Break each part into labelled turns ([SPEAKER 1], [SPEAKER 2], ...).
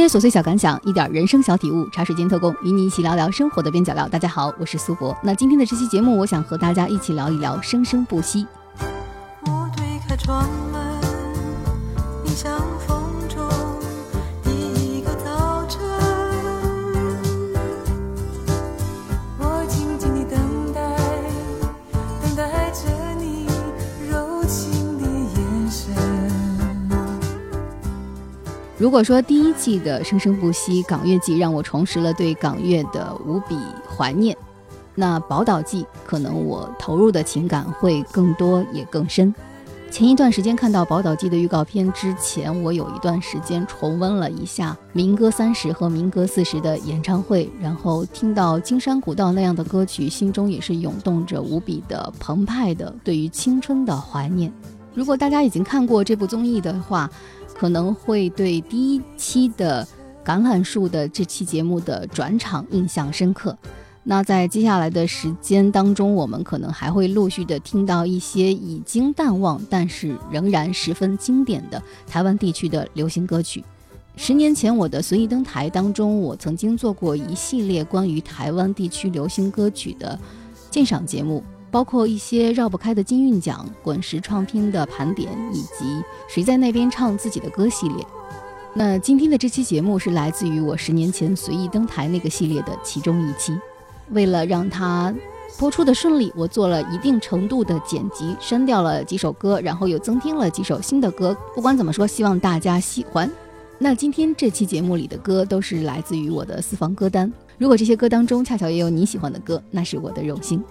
[SPEAKER 1] 些琐碎小感想，一点人生小体悟，茶水间特工，与你一起聊聊生活的边角料。大家好，我是苏博。那今天的这期节目，我想和大家一起聊一聊生生不息。
[SPEAKER 2] 我推开窗门，你想
[SPEAKER 1] 如果说第一季的《生生不息》港乐季让我重拾了对港乐的无比怀念，那《宝岛季》可能我投入的情感会更多也更深。前一段时间看到《宝岛季》的预告片之前，我有一段时间重温了一下民歌三十和民歌四十的演唱会，然后听到《金山古道》那样的歌曲，心中也是涌动着无比的澎湃的对于青春的怀念。如果大家已经看过这部综艺的话，可能会对第一期的橄榄树的这期节目的转场印象深刻。那在接下来的时间当中，我们可能还会陆续的听到一些已经淡忘，但是仍然十分经典的台湾地区的流行歌曲。十年前，我的随意登台当中，我曾经做过一系列关于台湾地区流行歌曲的鉴赏节目。包括一些绕不开的金韵奖、滚石创拼的盘点，以及谁在那边唱自己的歌系列。那今天的这期节目是来自于我十年前随意登台那个系列的其中一期。为了让它播出的顺利，我做了一定程度的剪辑，删掉了几首歌，然后又增添了几首新的歌。不管怎么说，希望大家喜欢。那今天这期节目里的歌都是来自于我的私房歌单。如果这些歌当中恰巧也有你喜欢的歌，那是我的荣幸。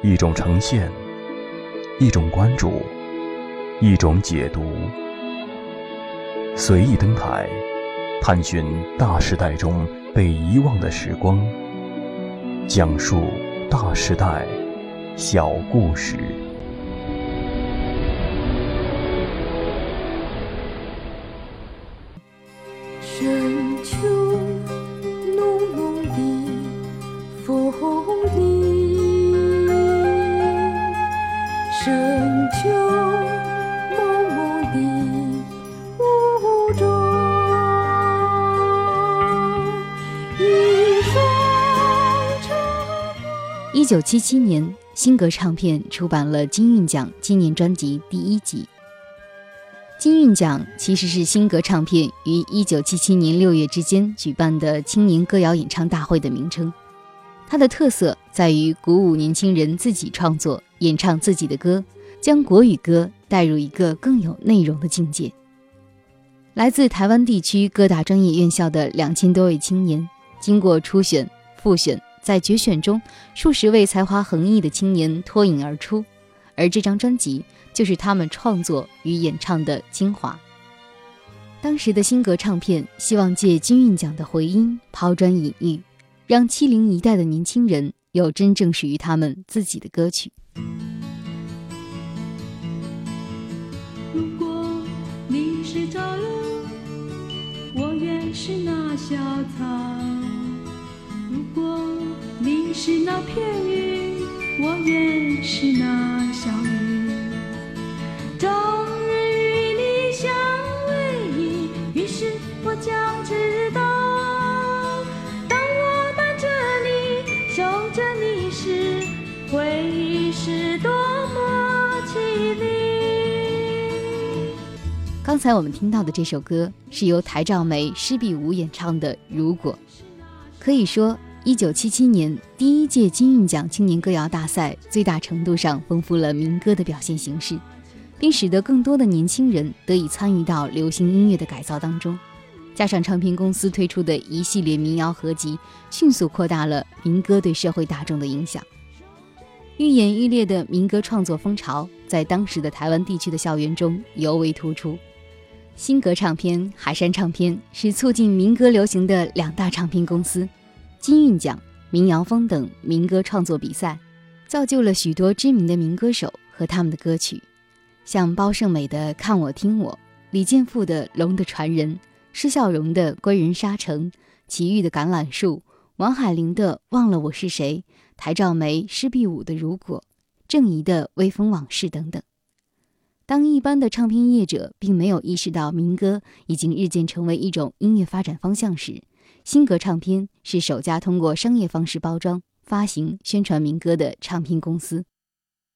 [SPEAKER 3] 一种呈现，一种关注，一种解读。随意登台，探寻大时代中被遗忘的时光，讲述大时代小故事。
[SPEAKER 2] 秋，一
[SPEAKER 1] 九七七年，新格唱片出版了金韵奖纪念专辑第一集。金韵奖其实是新格唱片于一九七七年六月之间举办的青年歌谣演唱大会的名称。它的特色在于鼓舞年轻人自己创作、演唱自己的歌，将国语歌带入一个更有内容的境界。来自台湾地区各大专业院校的两千多位青年，经过初选、复选，在决选中，数十位才华横溢的青年脱颖而出，而这张专辑就是他们创作与演唱的精华。当时的新格唱片希望借金韵奖的回音抛砖引玉，让七零一代的年轻人有真正属于他们自己的歌曲。
[SPEAKER 4] 是那片云，我也是那小雨。终日与你相偎依，于是我将知道，当我伴着你，守着你时，回忆是多么凄厉。
[SPEAKER 1] 刚才我们听到的这首歌是由台兆梅、施碧梧演唱的《如果》。可以说，一九七七年第一届金韵奖青年歌谣大赛最大程度上丰富了民歌的表现形式，并使得更多的年轻人得以参与到流行音乐的改造当中。加上唱片公司推出的一系列民谣合集，迅速扩大了民歌对社会大众的影响。愈演愈烈的民歌创作风潮在当时的台湾地区的校园中尤为突出。新格唱片、海山唱片是促进民歌流行的两大唱片公司。金韵奖、民谣风等民歌创作比赛，造就了许多知名的民歌手和他们的歌曲，像包胜美的《看我听我》，李健富的《龙的传人》，施孝荣的《归人沙城》，齐豫的《橄榄树》，王海玲的《忘了我是谁》，台兆梅、施碧武的《如果》，郑怡的《微风往事》等等。当一般的唱片业者并没有意识到民歌已经日渐成为一种音乐发展方向时，新格唱片是首家通过商业方式包装、发行、宣传民歌的唱片公司。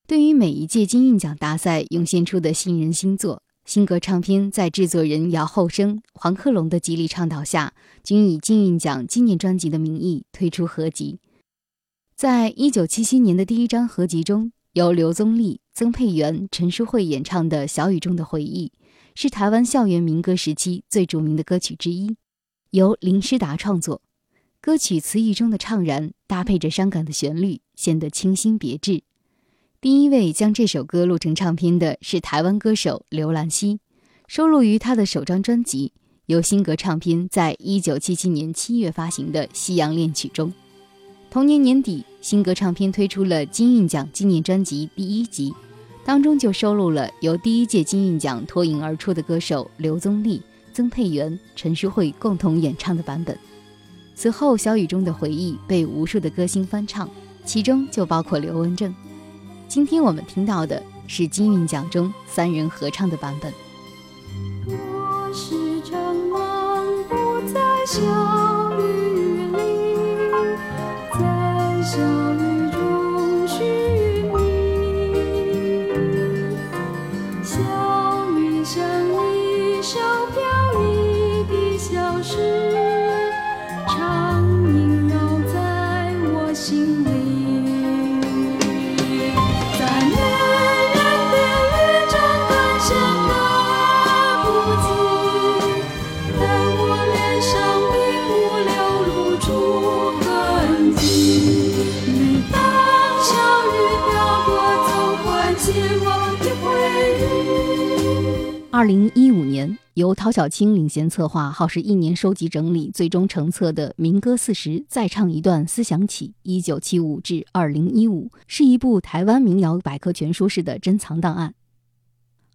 [SPEAKER 1] 对于每一届金韵奖大赛涌现出的新人新作，新格唱片在制作人姚厚生、黄克龙的极力倡导下，均以金韵奖纪念专辑的名义推出合集。在一九七七年的第一张合集中，由刘宗立、曾沛元、陈淑慧演唱的《小雨中的回忆》，是台湾校园民歌时期最著名的歌曲之一。由林诗达创作，歌曲词意中的怅然搭配着伤感的旋律，显得清新别致。第一位将这首歌录成唱片的是台湾歌手刘兰希，收录于他的首张专辑，由新格唱片在一九七七年七月发行的《西洋恋曲》中。同年年底，新格唱片推出了金韵奖纪念专辑第一集，当中就收录了由第一届金韵奖脱颖而出的歌手刘宗立。曾沛元、陈淑慧共同演唱的版本。此后，《小雨中的回忆》被无数的歌星翻唱，其中就包括刘文正。今天我们听到的是金韵奖中三人合唱的版本。
[SPEAKER 2] 我时常漫步在小
[SPEAKER 1] 二零一五年，由陶小青领衔策划，耗时一年收集整理，最终成册的《民歌四十》，再唱一段思想起（一九七五至二零一五），是一部台湾民谣百科全书式的珍藏档案。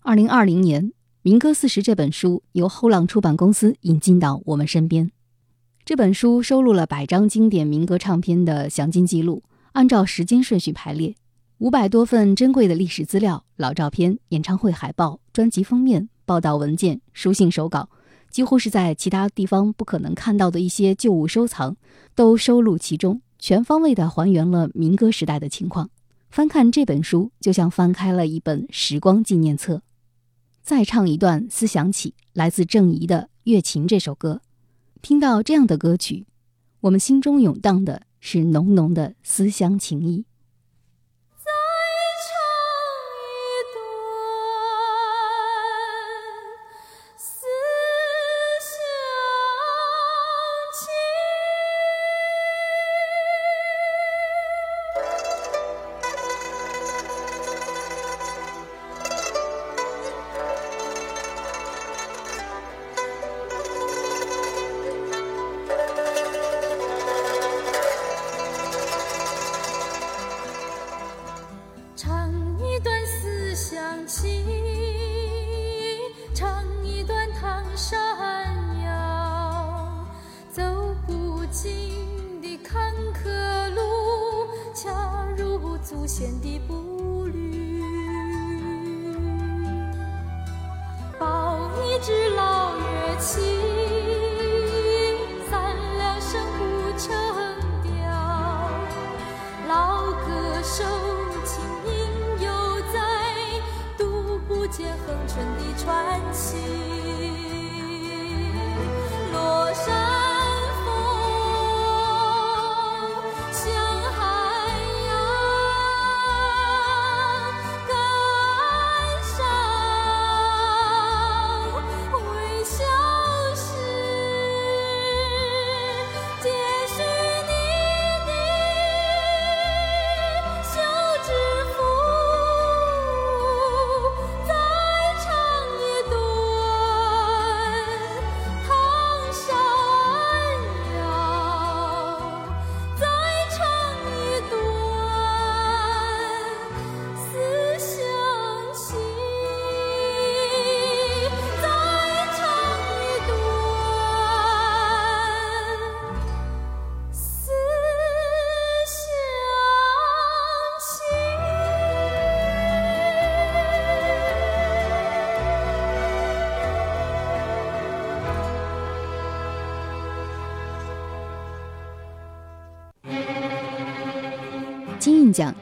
[SPEAKER 1] 二零二零年，《民歌四十》这本书由后浪出版公司引进到我们身边。这本书收录了百张经典民歌唱片的详尽记录，按照时间顺序排列。五百多份珍贵的历史资料、老照片、演唱会海报、专辑封面、报道文件、书信手稿，几乎是在其他地方不可能看到的一些旧物收藏，都收录其中，全方位地还原了民歌时代的情况。翻看这本书，就像翻开了一本时光纪念册。再唱一段《思想起》，来自郑怡的《月琴》这首歌。听到这样的歌曲，我们心中涌荡的是浓浓的思乡情谊。
[SPEAKER 2] 传奇。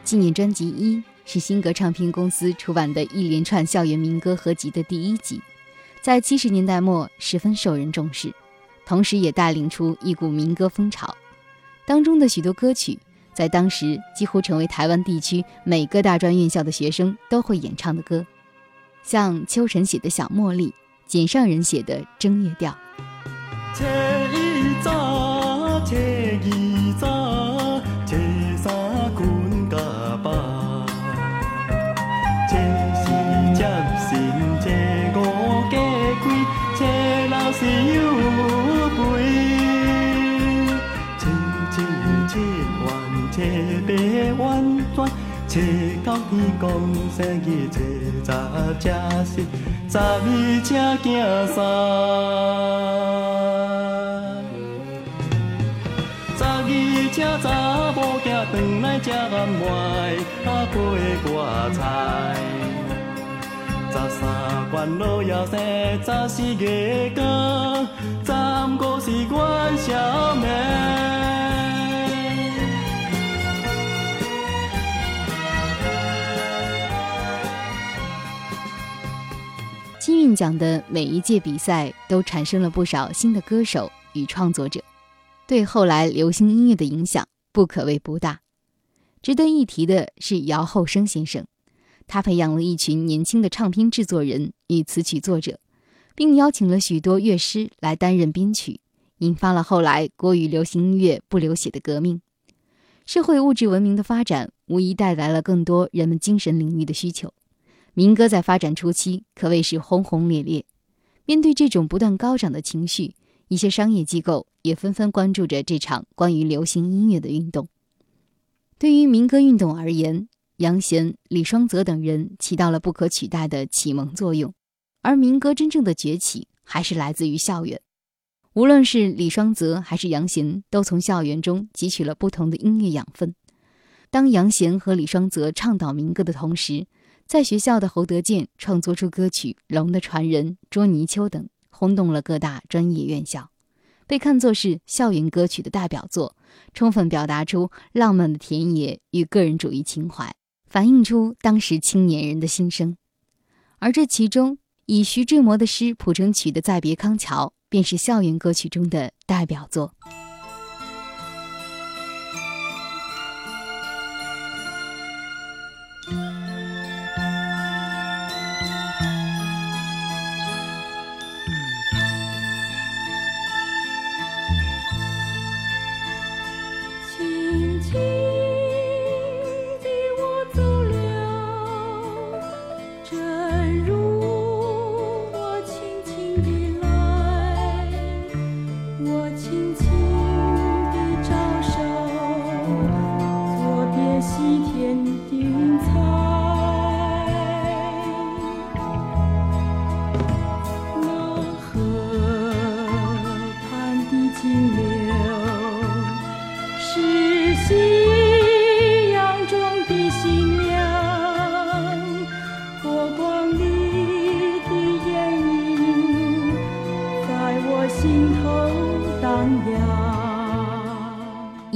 [SPEAKER 1] 纪念专辑一是新格唱片公司出版的一连串校园民歌合集的第一集，在七十年代末十分受人重视，同时也带领出一股民歌风潮。当中的许多歌曲，在当时几乎成为台湾地区每个大专院校的学生都会演唱的歌，像秋晨写的小茉莉，简上人写的正月调。
[SPEAKER 5] 元，初八圆圆，初九天公生日，初十正是，十二才行山。十二只查某囝转来吃暗糜，啊配挂菜。十三关老爷生，十四月光，十五是元宵暝。
[SPEAKER 1] 金韵奖的每一届比赛都产生了不少新的歌手与创作者，对后来流行音乐的影响不可谓不大。值得一提的是姚厚生先生，他培养了一群年轻的唱片制作人与词曲作者，并邀请了许多乐师来担任编曲，引发了后来国语流行音乐不流血的革命。社会物质文明的发展无疑带来了更多人们精神领域的需求。民歌在发展初期可谓是轰轰烈烈。面对这种不断高涨的情绪，一些商业机构也纷纷关注着这场关于流行音乐的运动。对于民歌运动而言，杨贤、李双泽等人起到了不可取代的启蒙作用。而民歌真正的崛起，还是来自于校园。无论是李双泽还是杨贤，都从校园中汲取了不同的音乐养分。当杨贤和李双泽倡导民歌的同时，在学校的侯德健创作出歌曲《龙的传人》《捉泥鳅》等，轰动了各大专业院校，被看作是校园歌曲的代表作，充分表达出浪漫的田野与个人主义情怀，反映出当时青年人的心声。而这其中，以徐志摩的诗谱成曲的《再别康桥》，便是校园歌曲中的代表作。
[SPEAKER 4] 我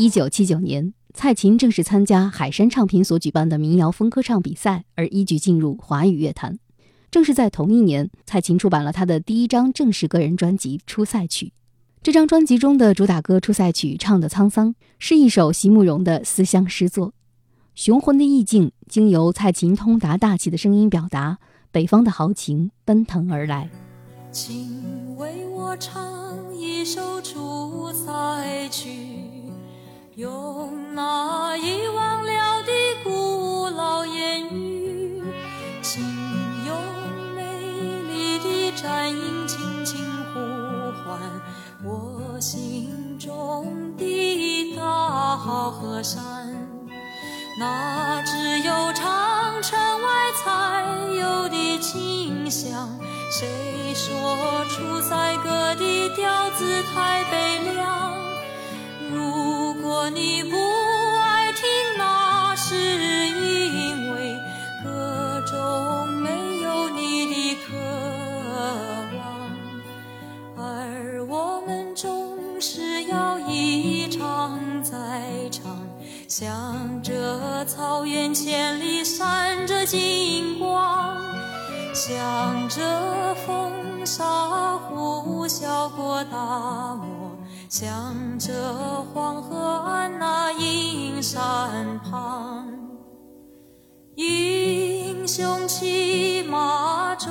[SPEAKER 1] 一九七九年，蔡琴正式参加海山唱片所举办的民谣风歌唱比赛，而一举进入华语乐坛。正是在同一年，蔡琴出版了她的第一张正式个人专辑《出塞曲》。这张专辑中的主打歌《出塞曲》唱得沧桑，是一首席慕容的思乡诗作。雄浑的意境经由蔡琴通达大气的声音表达，北方的豪情奔腾而来。
[SPEAKER 2] 请为我唱一首出塞曲，用那遗忘了的古老言语，请用美丽的战音轻轻呼唤我心中的大好河山。那只有长城外才有的清香。谁说出塞歌的调子太悲凉？你不爱听，那是因为歌中没有你的渴望，而我们总是要一唱再唱，向着金光，向着风沙呼啸过大漠，向着黄河岸那阴山旁。英雄骑马壮，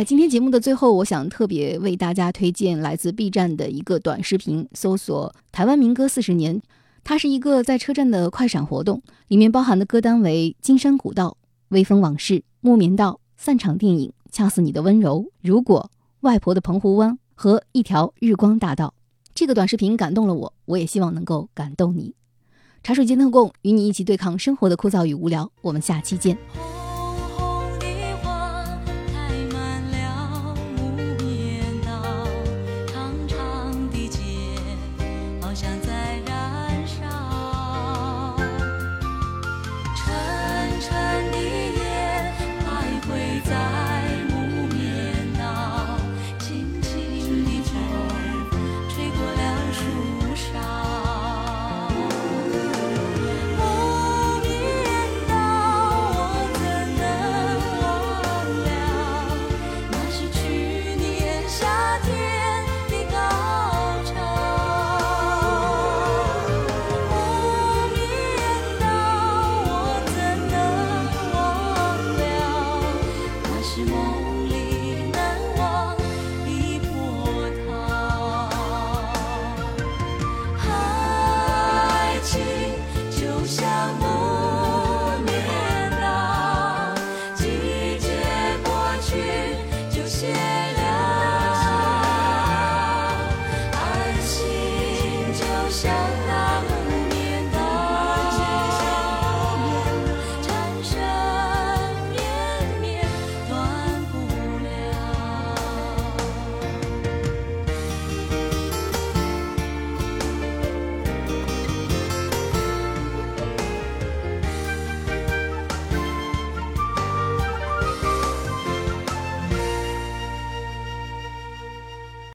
[SPEAKER 1] 在今天节目的最后，我想特别为大家推荐来自 B 站的一个短视频，搜索“台湾民歌四十年”。它是一个在车站的快闪活动，里面包含的歌单为《金山古道》《微风往事》《木棉道》《散场电影》《恰似你的温柔》《如果》《外婆的澎湖湾》和一条日光大道。这个短视频感动了我，我也希望能够感动你。茶水间特供，与你一起对抗生活的枯燥与无聊。我们下期见。